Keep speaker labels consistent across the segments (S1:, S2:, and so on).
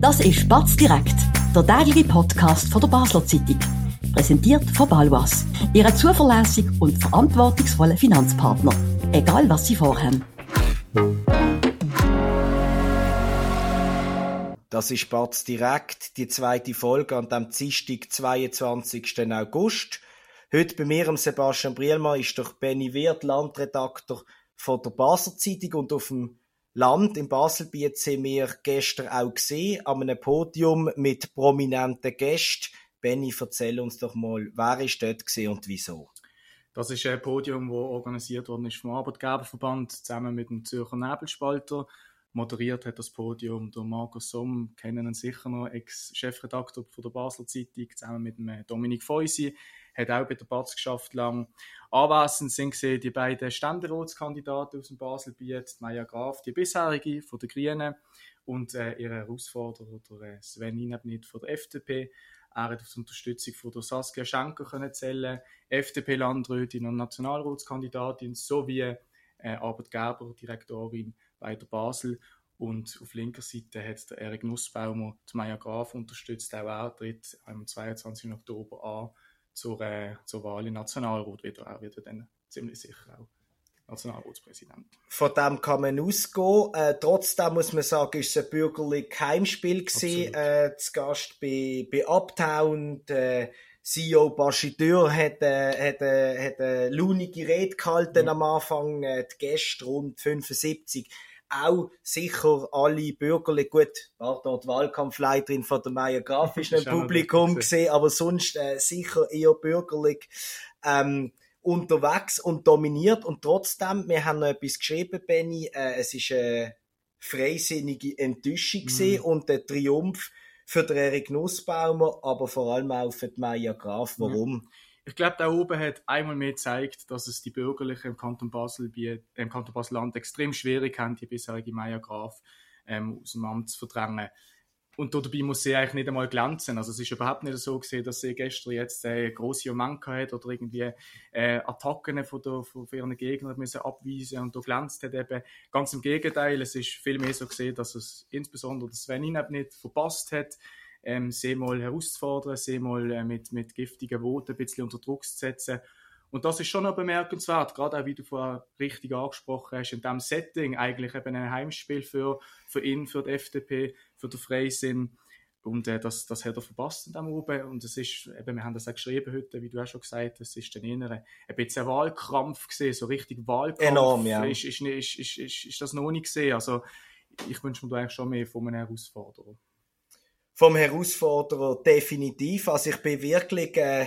S1: Das ist Batz direkt, der tägliche Podcast von der Basler Zeitung. Präsentiert von Balwas, Ihrem zuverlässigen und verantwortungsvollen Finanzpartner. Egal was Sie vorhaben.
S2: Das ist Batz direkt, die zweite Folge an dem Dienstag, 22. August. Heute bei mir, Sebastian Brielmann, ist doch Benny Wirth, Landredakteur von der Basler Zeitung und auf dem Land im Baselbiet sind wir gestern auch gesehen, an einem Podium mit prominenten Gästen. Benny, erzähl uns doch mal, wer ist dort und wieso?
S3: Das ist ein Podium, das organisiert worden ist vom Arbeitgeberverband zusammen mit dem Zürcher Nebelspalter. Moderiert hat das Podium der Markus Somm, kennen ihn sicher noch, Ex-Chefredakteur der Basler Zeitung, zusammen mit dem äh, Dominik Feusi, hat auch bei der Batz geschafft lang. Anwesend sind die beiden Ständeratskandidaten aus dem Baselbiet, Maya Graf, die bisherige von der Grünen und äh, ihre Herausforderer, der äh, Sven Inabnit von der FDP. Er hat auf die Unterstützung von der Saskia Schenker können zählen, FDP-Landrätin und Nationalratskandidatin sowie äh, Arbeitgeberdirektorin bei der Basel. Und auf linker Seite hat der Erik Nussbaumer die Maya Graf unterstützt. Auch er tritt am 22. Oktober an zur, äh, zur Wahl im Nationalrat wieder. Er wird dann ziemlich sicher auch Nationalratspräsident.
S2: Von dem kann man ausgehen. Äh, trotzdem muss man sagen, ist es ein bürgerliches Heimspiel gewesen. Äh, zu Gast bei, bei Uptown. Der CEO Bashidür hat, äh, hat, äh, hat eine launige Rede gehalten ja. am Anfang. Äh, die Gäste rund 75 auch sicher alle bürgerlich, gut, war dort Wahlkampfleiterin von der Meier Graf ist im Publikum gesehen, aber sonst äh, sicher eher bürgerlich ähm, unterwegs und dominiert und trotzdem, wir haben noch etwas geschrieben, Benny, äh, es ist eine freisinnige Enttäuschung mhm. und der Triumph für den Erik Nussbaumer, aber vor allem auch für die Meier Graf. Warum? Mhm
S3: ich glaube, da oben hat einmal mehr gezeigt, dass es die Bürgerlichen im Kanton Basel, im Kanton Basel-Land extrem schwierig haben, die bisherige Meier Graf ähm, aus dem Amt zu verdrängen. Und dabei muss sie eigentlich nicht einmal glänzen. Also es ist überhaupt nicht so gesehen, dass sie gestern jetzt äh, große Omanka hat oder irgendwie äh, Attacken von, der, von ihren Gegnern müssen abweisen und da glänzt hat eben. Ganz im Gegenteil, es ist viel mehr so gesehen, dass es insbesondere Sven nicht verpasst hat, ähm, sie mal herauszufordern, sie mal äh, mit, mit giftigen Worten ein bisschen unter Druck zu setzen. Und das ist schon noch bemerkenswert, gerade auch wie du vorher richtig angesprochen hast, in diesem Setting eigentlich eben ein Heimspiel für, für ihn, für die FDP, für den Freisinn. Und äh, das, das hat er verpasst in dem oben. Und es ist, eben, wir haben das auch geschrieben heute, wie du auch schon gesagt hast, es ist dann eher ein, ein bisschen ein Wahlkampf gesehen, so richtig Wahlkampf.
S2: Enorm, ja.
S3: Ist, ist, ist, ist, ist, ist das noch nicht gesehen. Also, ich wünsche mir da eigentlich schon mehr von einem Herausforderer
S2: vom Herausforderer definitiv. Also ich bin wirklich äh,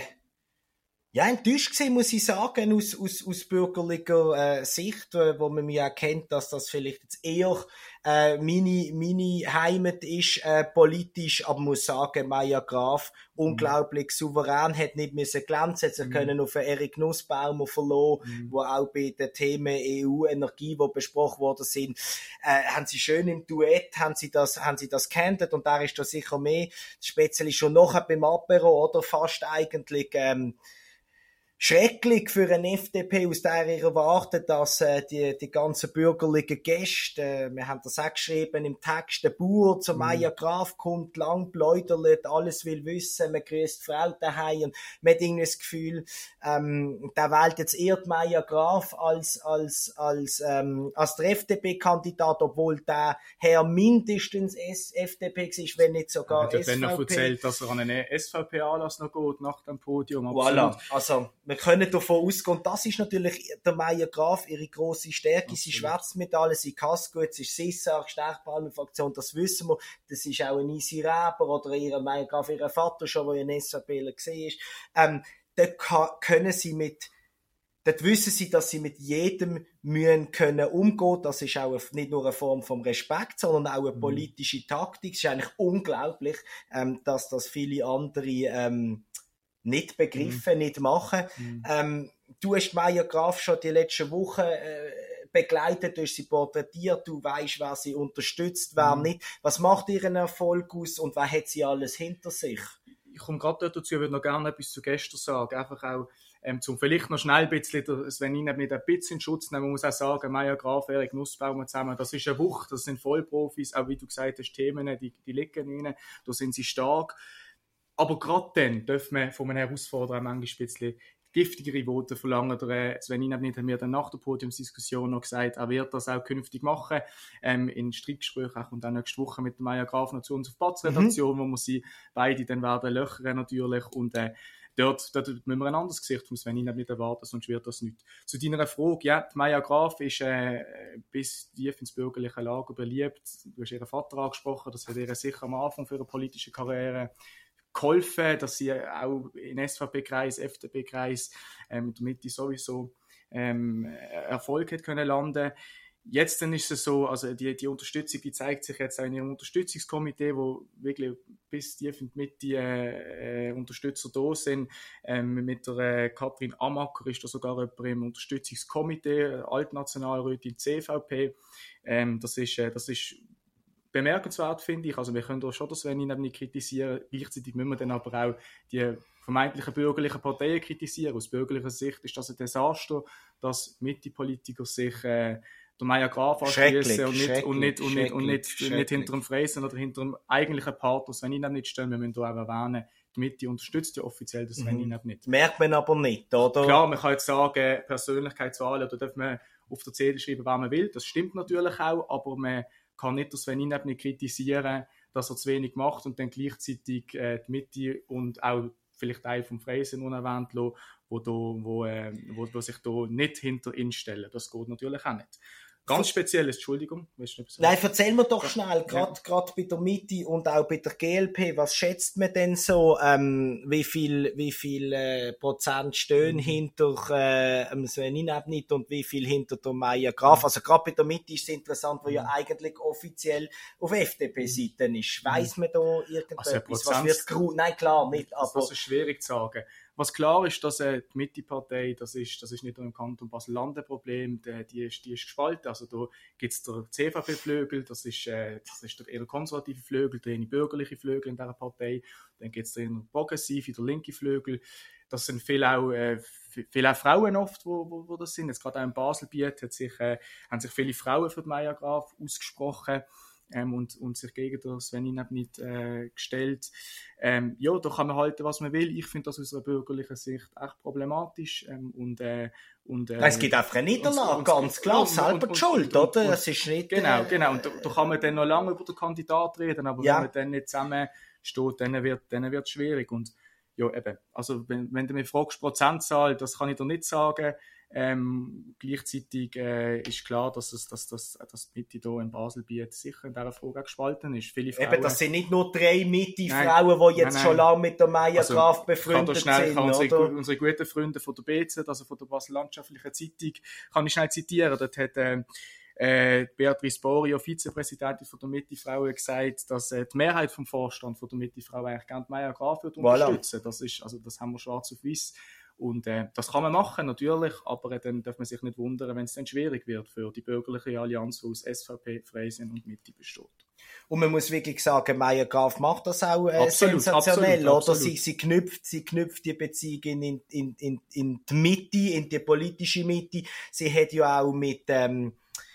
S2: ja, enttäuscht gewesen, muss ich sagen, aus, aus, aus bürgerlicher äh, Sicht, äh, wo man mir erkennt, dass das vielleicht jetzt eher äh, meine, meine Heimat ist, äh, politisch, aber muss sagen, Maya Graf, mhm. unglaublich souverän, hat nicht müssen glänzen, hat sich mhm. können auf Erik Nussbaumer verloren, mhm. wo auch bei den Themen EU, Energie, die besprochen worden sind, äh, haben sie schön im Duett, haben sie das, haben sie das gehandelt und da ist da sicher mehr, speziell schon nachher beim Apero, oder fast eigentlich, ähm, schrecklich für eine FDP, aus der ihr erwartet, dass äh, die, die ganzen bürgerlichen Gäste, äh, wir haben das auch geschrieben im Text, der Bauer zur mhm. Meier Graf kommt, lang bläudert, alles will wissen, man grüßt die Frau daheim und man hat irgendwie das Gefühl, ähm, der wählt jetzt eher die Meier Graf als, als, als, ähm, als der FDP-Kandidat, obwohl der Herr mindestens S FDP ist, wenn nicht sogar
S3: ja, SVP. Wenn er erzählt, dass er an einen SVP-Anlass noch geht, nach dem Podium.
S2: Voilà, also wir können davon ausgehen, das ist natürlich der Meier Graf, ihre grosse Stärke. Absolut. Sie schwärzt mit alles, sie gut, sie ist sehr stark, Stärkpalmenfraktion, das wissen wir. Das ist auch ein Easy Reber oder ihre Meier Graf, ihr Vater schon, der ein SVPler gesehen ist. Ähm, da können sie mit, dort wissen sie, dass sie mit jedem mühen können umgehen. Das ist auch nicht nur eine Form von Respekt, sondern auch eine mhm. politische Taktik. Es ist eigentlich unglaublich, ähm, dass das viele andere, ähm, nicht begriffen, mhm. nicht machen. Mhm. Ähm, du hast Maya Graf schon die letzten Wochen äh, begleitet, du hast sie porträtiert, du weißt, wer sie unterstützt, wer mhm. nicht. Was macht ihren Erfolg aus und wer hat sie alles hinter sich?
S3: Ich komme gerade dazu, ich würde noch gerne etwas zu gestern sagen. Einfach auch, Ähm, zum vielleicht noch schnell ein bisschen, wenn ich nicht ein bisschen in Schutz nehmen, man muss auch sagen, Meier Graf, Erik Nussbaumer zusammen, das ist eine Wucht, das sind Vollprofis, auch wie du gesagt hast, Themen, die, die liegen rein, da sind sie stark. Aber gerade dann dürfen wir von einem Herausforderer manchmal ein bisschen giftigere Worte verlangen. Der Sven Inabnit hat mir dann nach der Podiumsdiskussion noch gesagt, er wird das auch künftig machen, ähm, in Streitgesprächen und dann nächste Woche mit Maya Graf noch zu uns auf Platzredaktion, mhm. wo wir sie beide dann werden löchern natürlich und äh, dort, dort müssen wir ein anderes Gesicht vom Sven nicht erwarten, sonst wird das nicht. Zu deiner Frage, ja, die Maya Graf ist äh, bis tief ins bürgerliche Lager beliebt. Du hast ihren Vater angesprochen, das hat ihr sicher am Anfang für ihre politische Karriere geholfen, dass sie auch in SVP-Kreis, FDP-Kreis ähm, damit die sowieso ähm, Erfolg hat können landen. Jetzt dann ist es so, also die, die Unterstützung, die zeigt sich jetzt auch in ihrem Unterstützungskomitee, wo wirklich bis tief in die Mitte äh, Unterstützer da sind. Ähm, mit der äh, Katrin Amacker ist da sogar jemand im Unterstützungskomitee, Altnationalrätin CVP. Ähm, das ist, äh, das ist bemerkenswert, finde ich. Also wir können schon das ich nicht kritisieren. Gleichzeitig müssen wir dann aber auch die vermeintlichen bürgerlichen Parteien kritisieren. Aus bürgerlicher Sicht ist das ein Desaster, dass Mitte-Politiker sich äh, der Meier Graf anschließen und nicht, und nicht, und nicht, und nicht, nicht hinter dem Freisen oder hinter dem eigentlichen Partner Sven Inab nicht stehen. Wir müssen hier auch erwähnen, die Mitte unterstützt ja offiziell das Sven mhm. nicht.
S2: Merkt man aber nicht, oder?
S3: Klar, man kann jetzt sagen, Persönlichkeitswahlen, da darf man auf der CD schreiben, was man will. Das stimmt natürlich auch, aber man kann nicht das Sven Inab nicht kritisieren, dass er zu wenig macht und dann gleichzeitig äh, die Mitte und auch vielleicht Teil vom Freisen unerwähnt lassen, wo, da, wo, äh, wo, wo sich da nicht hinter ihn stellen. Das geht natürlich auch nicht. Ganz spezielles, Entschuldigung.
S2: Nein, erzähl mir doch schnell, gerade ja. bei der Mitte und auch bei der GLP, was schätzt man denn so, ähm, wie viel, wie viel äh, Prozent stehen mhm. hinter äh, Sven Inabnit und wie viel hinter der Maya Graf? Mhm. Also gerade bei der Mitte ist es interessant, wo mhm. ja eigentlich offiziell auf FDP-Seite ist. Mhm. Weiss man da irgendetwas? Also was wird Nein, klar, nicht.
S3: Aber das ist schwierig zu sagen. Was klar ist, dass äh, die Mitte-Partei, das ist, das ist nicht nur im Kanton Basel-Land ein Problem, die, die, ist, die ist gespalten. Also da gibt es der CVP-Flügel, das ist, äh, das ist der eher konservative Flügel, der bürgerliche Flügel in dieser Partei. Dann gibt es den progressive, der linke Flügel. Das sind viele auch, äh, viele auch Frauen oft, wo, wo, wo das sind. Jetzt gerade auch in Baselbiet äh, haben sich viele Frauen für die Maya Graf ausgesprochen ähm, und, und sich gegen den Sven nicht äh, gestellt. Ähm, ja, da kann man halten, was man will. Ich finde das aus einer bürgerlichen Sicht echt problematisch. Ähm, und, äh, und, äh,
S2: es gibt einfach eine Niederlage, und, ganz klar, und, selber die Schuld, oder? Das ist nicht,
S3: genau, äh, genau. Und da, da, kann man dann noch lange über den Kandidat reden, aber ja. wenn man dann nicht zusammen steht, dann wird es dann schwierig. Und ja, eben, also wenn, wenn du mich fragst, Prozentzahl, das kann ich dir nicht sagen. Ähm, gleichzeitig äh, ist klar, dass es, dass, dass, dass die Mitte hier in Baselbiet sicher in dieser Frage gespalten ist.
S2: Viele Frauen, Eben, das sind nicht nur drei Mitte-Frauen, die jetzt nein, nein. schon lange mit der Maya also, Graf befreundet schnell, sind.
S3: Kann unsere, unsere guten Freunde von der BZ, also von der Basel Landschaftlichen Zeitung, kann ich schnell zitieren. Dort hat äh, äh, Beatrice Borio, Vizepräsidentin von der Mitte-Frauen, gesagt, dass äh, die Mehrheit vom Vorstand von der Mitte-Frauen eigentlich gerne Maya Graf wird unterstützen. Voilà. Das ist, also das haben wir schwarz auf weiß und äh, das kann man machen, natürlich, aber dann darf man sich nicht wundern, wenn es dann schwierig wird für die bürgerliche Allianz, die aus SVP, Freisinn und Mitte besteht.
S2: Und man muss wirklich sagen, Meier Graf macht das auch äh, absolut, sensationell, absolut, oder? Sie, sie, knüpft, sie knüpft die Beziehung in, in, in, in die Mitte, in die politische Mitte. Sie hat ja auch mit, ähm,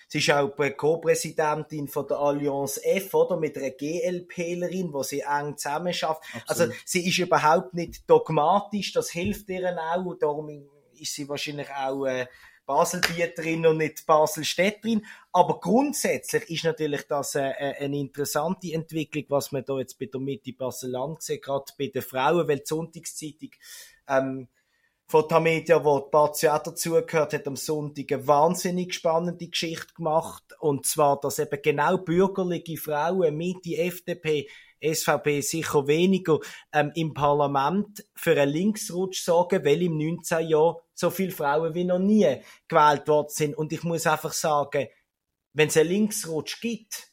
S2: Sie ist auch Co-Präsidentin von der Allianz F, oder? Mit einer GLPlerin, wo sie eng zusammenarbeitet. Also, sie ist überhaupt nicht dogmatisch, das hilft ihr auch, darum ist sie wahrscheinlich auch, äh, Baselbieterin und nicht Baselstädterin. Aber grundsätzlich ist natürlich das äh, eine interessante Entwicklung, was man da jetzt bei der Mitte Basel-Land sieht, gerade bei den Frauen, weil die Sonntagszeitung ähm, von Tamedia, wo die Bazio auch dazugehört, hat am Sonntag eine wahnsinnig spannende Geschichte gemacht. Und zwar, dass eben genau bürgerliche Frauen mit die FDP, SVP sicher weniger ähm, im Parlament für einen Linksrutsch sorgen, weil im 19. Jahr so viele Frauen wie noch nie gewählt worden sind. Und ich muss einfach sagen, wenn es einen Linksrutsch gibt,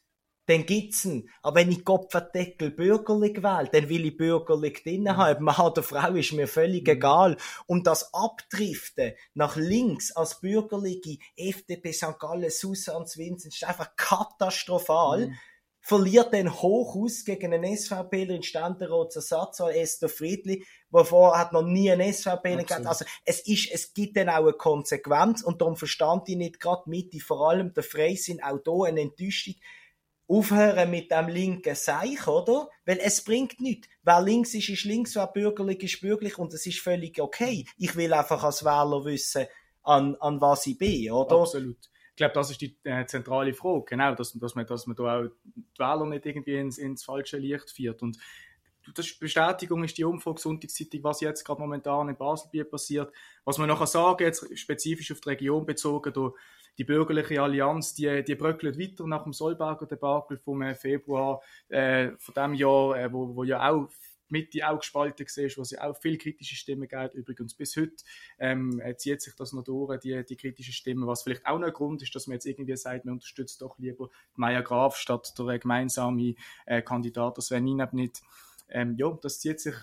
S2: dann gibt's ihn. Aber wenn ich Kopfendeckel bürgerlich wähle, dann will ich bürgerlich drinnen mhm. haben. Mann oder Frau ist mir völlig mhm. egal. Und das Abdriften nach links als bürgerliche FDP St. Gallen, Susan Vincent ist einfach katastrophal. Mhm verliert dann hoch aus gegen einen SVPler in Ständerat Ersatz, Esther Friedli, vorher hat noch nie einen SVPler gehabt. Also, es ist, es gibt dann auch eine Konsequenz und darum verstand ich nicht gerade mit, vor allem der Freisinn auch hier eine Enttäuschung, aufhören mit dem linken Seich, oder? Weil es bringt nichts. Wer links ist, ist links, wer bürgerlich ist bürgerlich und es ist völlig okay. Ich will einfach als Wähler wissen, an, an was ich bin, oder?
S3: Absolut. Ich glaube, das ist die äh, zentrale Frage, genau, dass, dass, man, dass man da auch die Wähler nicht irgendwie ins, ins falsche Licht führt. Und das Bestätigung ist die Umfrage Sonntagszeitung, was jetzt gerade momentan in Baselbier passiert. Was man nachher sagen, jetzt spezifisch auf die Region bezogen, da die bürgerliche Allianz, die, die bröckelt weiter nach dem Solberger Debakel vom äh, Februar äh, von dem Jahr, äh, wo, wo ja auch Mitte auch gespalten war, wo es ja auch viele kritische Stimmen gibt. Übrigens bis heute ähm, äh, zieht sich das noch durch, die, die kritischen Stimmen, was vielleicht auch noch ein Grund ist, dass man jetzt irgendwie sagt, man unterstützt doch lieber Maya Graf statt der gemeinsame äh, Kandidat Sven Inab nicht. Ähm, ja, das zieht sich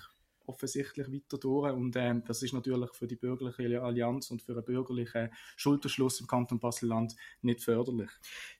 S3: offensichtlich weiter durch. Und ähm, das ist natürlich für die bürgerliche Allianz und für einen bürgerlichen Schulterschluss im Kanton Basel-Land nicht förderlich.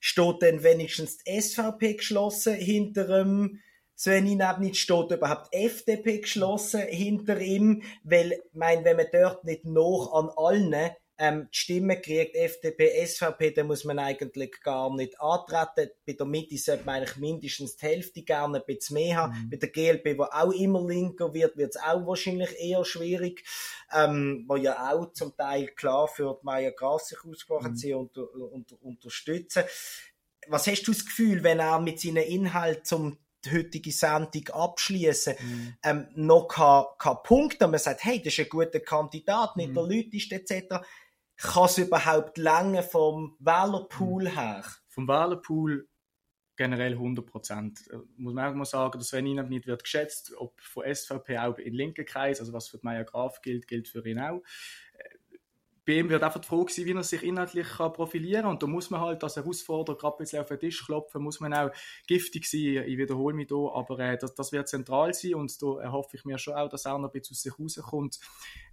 S2: Steht denn wenigstens die SVP geschlossen hinter dem Sven Inabnitz steht überhaupt FDP geschlossen hinter ihm, weil, mein, wenn man dort nicht noch an allen ähm, die Stimmen kriegt, FDP, SVP, dann muss man eigentlich gar nicht antreten. Bei der Mitte sollte man eigentlich mindestens die Hälfte gerne ein bisschen mehr haben. Mhm. Bei der GLP, wo auch immer linker wird, wird es auch wahrscheinlich eher schwierig, ähm, wo ja auch zum Teil klar für die Maya Gras sich ausgesprochen mhm. sie unter, unter, unterstützen. Was hast du das Gefühl, wenn er mit seinen Inhalten zum die heutige Sendung abschließen, mhm. ähm, noch kein, kein Punkt, und man sagt, hey, das ist ein guter Kandidat, nicht mhm. der Leute ist, etc kann es überhaupt länger vom Wählerpool hm. her?
S3: Vom Wählerpool generell 100 Prozent. Äh, muss man auch mal sagen, dass wenn ihn nicht wird geschätzt, ob von SVP auch in linken Kreis, also was für Meier Graf gilt, gilt für ihn auch bei ihm wird einfach die Frage sein, wie er sich inhaltlich kann profilieren kann. Und da muss man halt als Herausforderer gerade ein bisschen auf den Tisch klopfen, muss man auch giftig sein. Ich wiederhole mich hier, aber äh, das, das wird zentral sein und da erhoffe ich mir schon auch, dass er noch ein bisschen aus sich rauskommt.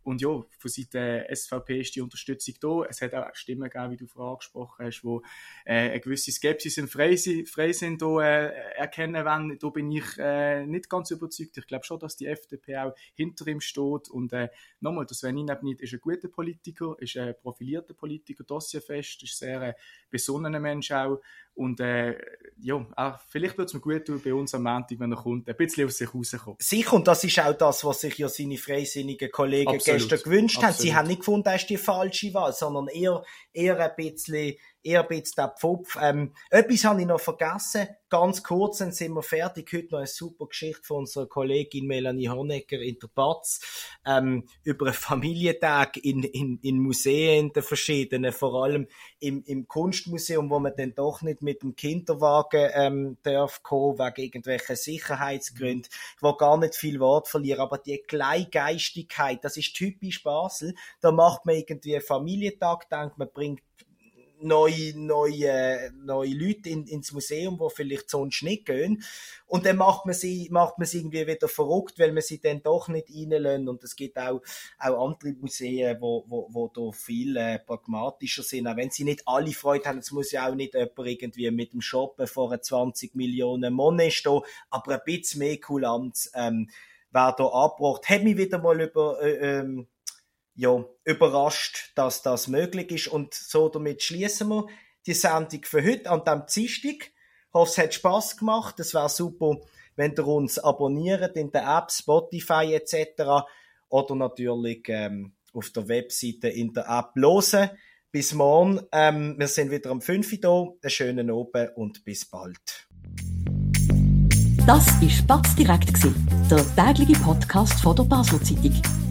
S3: Und ja, von Seite SVP ist die Unterstützung da. Es hat auch Stimmen gegeben, wie du vorher angesprochen hast, wo äh, eine gewisse Skepsis im Freisinn äh, erkennen wollen. Da bin ich äh, nicht ganz überzeugt. Ich glaube schon, dass die FDP auch hinter ihm steht. Und äh, nochmal, das Sven nicht ist ein guter Politiker, ist ein profilierter Politiker, dossierfest, ist sehr ein besonnener Mensch auch. Und äh, ja, auch, vielleicht wird es mir gut tun bei uns am Montag, wenn er kommt, ein bisschen aus sich rauskommt.
S2: Sicher, und das ist auch das, was sich ja seine freisinnigen Kollegen Absolut. gestern gewünscht Absolut. haben. Sie haben nicht gefunden, das ist die falsche Wahl, sondern eher, eher ein bisschen eher ein bisschen der Pfupf. Ähm, etwas habe ich noch vergessen. Ganz kurz, dann sind wir fertig. Heute noch eine super Geschichte von unserer Kollegin Melanie Honecker in der Batz ähm, über einen Familientag in, in, in Museen, der verschiedenen, vor allem im, im Kunstmuseum, wo man dann doch nicht mit dem Kinderwagen ähm, darf kommen, wegen irgendwelchen Sicherheitsgründen. Ich will gar nicht viel Wort verlieren, aber die Kleingeistigkeit, das ist typisch Basel. Da macht man irgendwie einen Familientag, denkt man bringt neue, neue, neue Leute in, ins Museum, wo vielleicht sonst nicht gehen. Und dann macht man sie, macht man sie irgendwie wieder verrückt, weil man sie dann doch nicht reinlässt. Und es gibt auch, auch andere Museen, wo, wo, wo da viel äh, pragmatischer sind. Auch wenn sie nicht alle Freude haben, es muss ja auch nicht jemand irgendwie mit dem Shoppen vor 20 Millionen Monet stehen, aber ein bisschen mehr Kulanz, ähm, wer da abgebracht. Hat mich wieder mal über, äh, ähm, ja, überrascht, dass das möglich ist. Und so damit schließen wir die Sendung für heute an dem Dienstag. Ich hoffe, es hat Spass gemacht. Es wäre super, wenn ihr uns abonniert in der App, Spotify etc. Oder natürlich ähm, auf der Webseite in der App hören. Bis morgen. Ähm, wir sind wieder am 5 Uhr da. Einen schönen Abend und bis bald.
S1: Das war Spatz direkt, der tägliche Podcast von der Basler Zeitung.